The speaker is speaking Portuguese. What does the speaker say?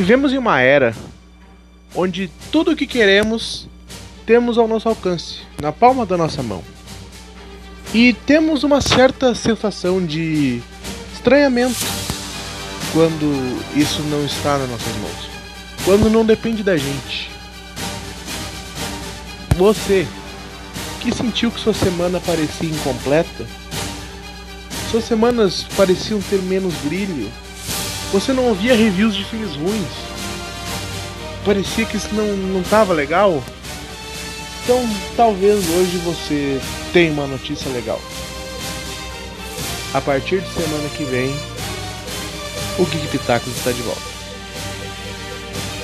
Vivemos em uma era onde tudo o que queremos temos ao nosso alcance, na palma da nossa mão. E temos uma certa sensação de estranhamento quando isso não está nas nossas mãos, quando não depende da gente. Você que sentiu que sua semana parecia incompleta, suas semanas pareciam ter menos brilho, você não ouvia reviews de filmes ruins, parecia que isso não, não tava legal. Então talvez hoje você tenha uma notícia legal. A partir de semana que vem, o Geek Pitacos está de volta.